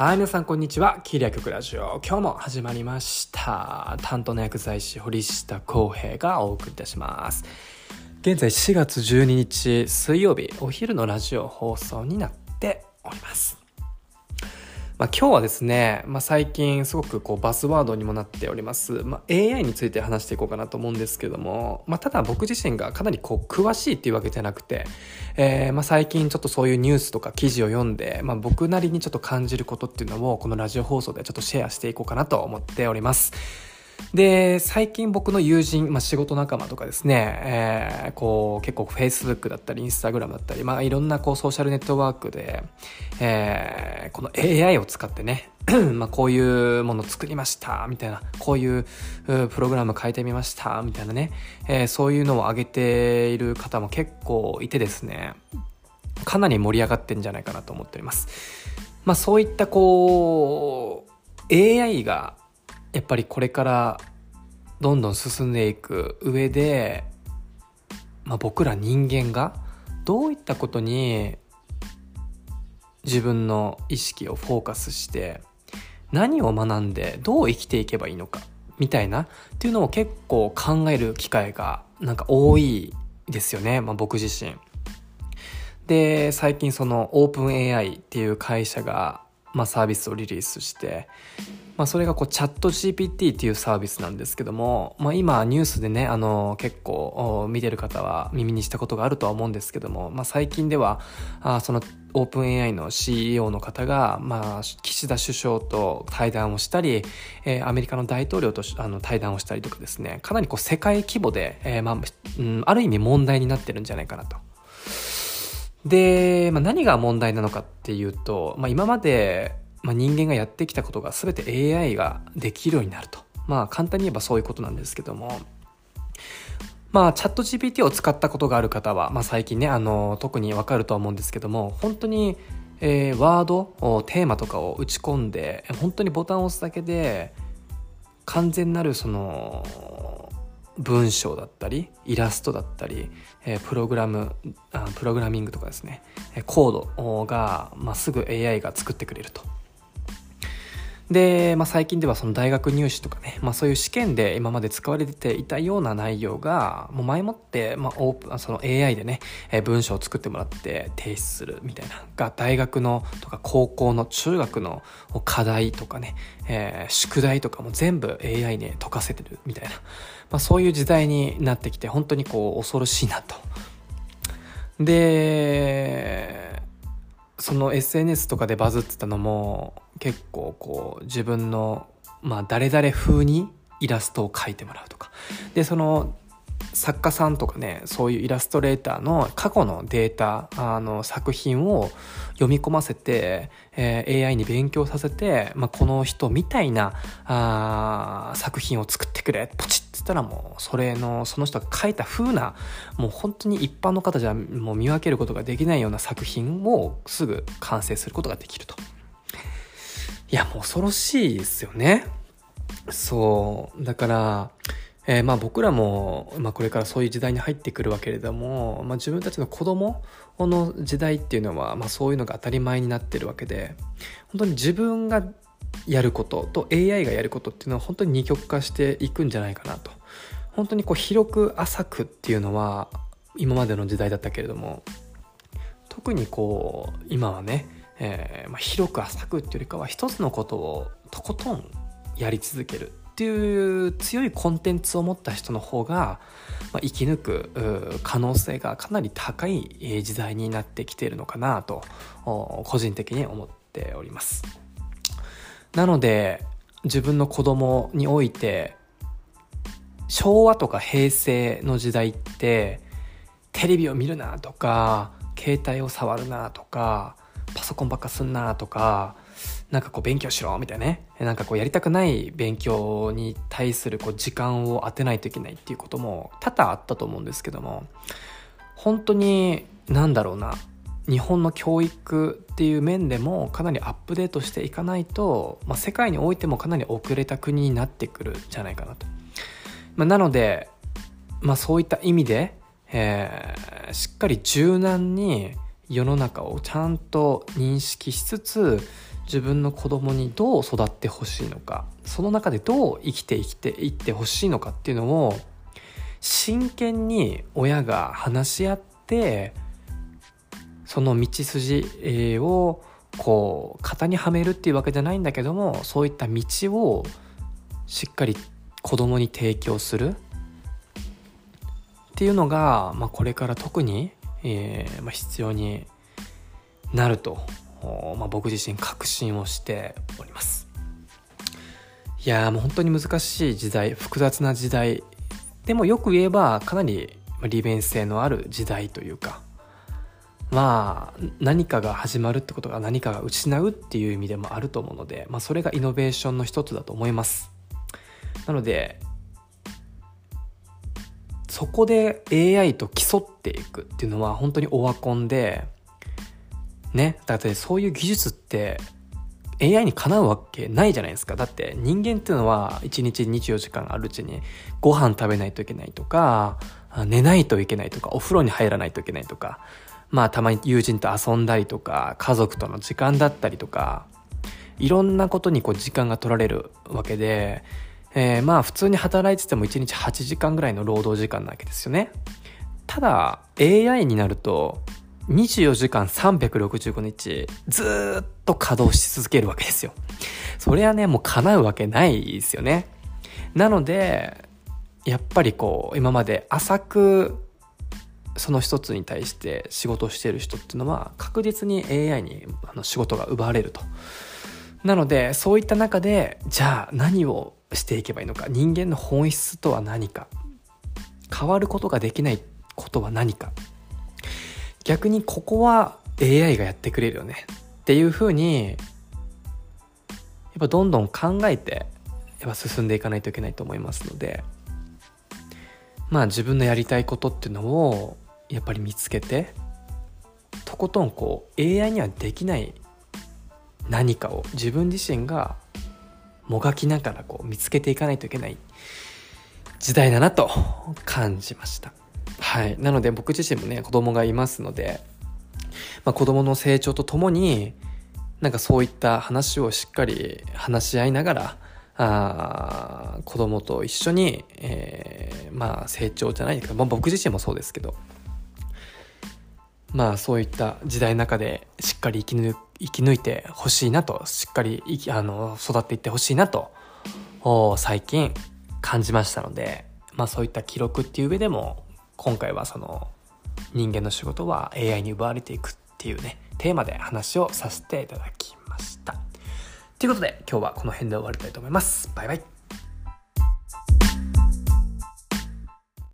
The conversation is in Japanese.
はい、皆さんこんにちは。キリア局ラジオ。今日も始まりました。担当の薬剤師、堀下康平がお送りいたします。現在4月12日水曜日、お昼のラジオ放送になっております。まあ、今日はですね、まあ、最近すごくこうバスワードにもなっております、まあ、AI について話していこうかなと思うんですけども、まあ、ただ僕自身がかなりこう詳しいっていうわけじゃなくて、えーまあ、最近ちょっとそういうニュースとか記事を読んで、まあ、僕なりにちょっと感じることっていうのをこのラジオ放送でちょっとシェアしていこうかなと思っております。で、最近僕の友人、まあ、仕事仲間とかですね、えーこう結構 Facebook だったり Instagram だったり、まあ、いろんなこうソーシャルネットワークで、えーこの AI を使ってね、まあこういうもの作りましたみたいなこういうプログラム変えてみましたみたいなね、えーそういうのを上げている方も結構いてですねかなり盛り上がってんじゃないかなと思っております。まあそういったこう AI がやっぱりこれからどんどん進んでいく上で、まあ、僕ら人間がどういったことに自分の意識をフォーカスして何を学んでどう生きていけばいいのかみたいなっていうのを結構考える機会がなんか多いですよね、まあ、僕自身。で最近そのオープン AI っていう会社が、まあ、サービスをリリースして、まあ、それがこうチャット GPT っていうサービスなんですけども、まあ、今ニュースでねあの結構見てる方は耳にしたことがあるとは思うんですけども、まあ、最近ではあそのオープン AI の CEO の方が、まあ、岸田首相と対談をしたり、えーアメリカの大統領とあの対談をしたりとかですねかなりこう世界規模で、えーまあうん、ある意味問題になってるんじゃないかなと。で、まあ、何が問題なのかっていうと、まあ、今まで、まあ、人間がやってきたことが全て AI ができるようになると。まあ簡単に言えばそういうことなんですけども、まあチャット GPT を使ったことがある方は、まあ、最近ね、あの、特にわかるとは思うんですけども、本当に、えーワード、テーマとかを打ち込んで、本当にボタンを押すだけで、完全なるその文章だったりイラストだったり、えープログラムあプログラミングとかですねコードが、まあ、すぐ AI が作ってくれると。で、まあ、最近ではその大学入試とかね、まあ、そういう試験で今まで使われていたような内容がもう前もって、まあ、オープンその AI でね、えー文章を作ってもらって提出するみたいなが大学のとか高校の中学の課題とかね、えー宿題とかも全部 AI に解かせてるみたいな、まあ、そういう時代になってきて本当にこう恐ろしいなと。でその SNS とかでバズってたのも結構こう自分の、まあ、誰々風にイラストを描いてもらうとかでその作家さんとかねそういうイラストレーターの過去のデータあの作品を読み込ませて、えー AI に勉強させて、まあ、この人みたいなあ作品を作ってくれポチッつったらもうそれのその人が書いた風なもう本当に一般の方じゃもう見分けることができないような作品をすぐ完成することができると。いやもう恐ろしいですよね。そうだから、えーまあ僕らも、まあ、これからそういう時代に入ってくるわけれども、まあ、自分たちの子供の時代っていうのは、まあ、そういうのが当たり前になってるわけで本当に自分がやることと AI がやることっていうのは本当に二極化していくんじゃないかなと本当にこう広く浅くっていうのは今までの時代だったけれども特にこう今はね、えーまあ、広く浅くっていうよりかは一つのことをとことんやり続けるっていう強いコンテンツを持った人の方が、まあ、生き抜く可能性がかなり高い時代になってきているのかなと個人的に思っております。なので自分の子供において昭和とか平成の時代ってテレビを見るなとか携帯を触るなとかパソコンばっかすんなとかなんかこう勉強しろみたいなねなんかこうやりたくない勉強に対するこう時間を当てないといけないっていうことも多々あったと思うんですけども本当になんだろうな日本の教育っていう面でもかなりアップデートしていかないと、まあ、世界においてもかなり遅れた国になってくるじゃないかなと。まあ、なので、まあ、そういった意味で、えーしっかり柔軟に世の中をちゃんと認識しつつ自分の子供にどう育ってほしいのかその中でどう生きて生きていってほしいのかっていうのを真剣に親が話し合ってその道筋をこう型にはめるっていうわけじゃないんだけどもそういった道をしっかり子供に提供するっていうのが、まあ、これから特に、えーまあ、必要になると、まあ、僕自身確信をしております。いやもう本当に難しい時代複雑な時代でもよく言えばかなり利便性のある時代というかまあ何かが始まるってことが何かが失うっていう意味でもあると思うので、まあ、それがイノベーションの一つだと思います。なのでそこで AI と競っていくっていうのは本当にオワコンでねだってそういう技術って AI にかなうわけないじゃないですか。だって人間っていうのは1日24時間あるうちにご飯食べないといけないとか寝ないといけないとかお風呂に入らないといけないとかまあたまに友人と遊んだりとか家族との時間だったりとかいろんなことにこう時間が取られるわけで、えー、まあ普通に働いてても1日8時間ぐらいの労働時間なわけですよね。ただ AI になると24時間365日ずっと稼働し続けるわけですよ。それはねもう叶うわけないですよね。なのでやっぱりこう今まで浅くその一つに対して仕事をしている人っていうのは確実に AI にあの仕事が奪われると。なのでそういった中でじゃあ何をしていけばいいのか？人間の本質とは何か？変わることができないことは何か？逆にここは AI がやってくれるよね？っていうふうにやっぱどんどん考えてやっぱ進んでいかないといけないと思いますのでまあ自分のやりたいことっていうのをやっぱり見つけてとことんこう AI にはできない何かを自分自身がもがきながらこう見つけていかないといけない時代だなと感じました。はい。なので僕自身もね子供がいますので、まあ、子供の成長とともになんかそういった話をしっかり話し合いながらあ子供と一緒に、えー、まあ成長じゃないですか、まあ、僕自身もそうですけどまあそういった時代の中でしっかり生き抜生き抜いてほしいなとしっかりあの育っていってほしいなと最近感じましたのでまあそういった記録っていう上でも今回はその人間の仕事は AI に奪われていくっていうねテーマで話をさせていただきました。ということで今日はこの辺で終わりたいと思います。バイバイ。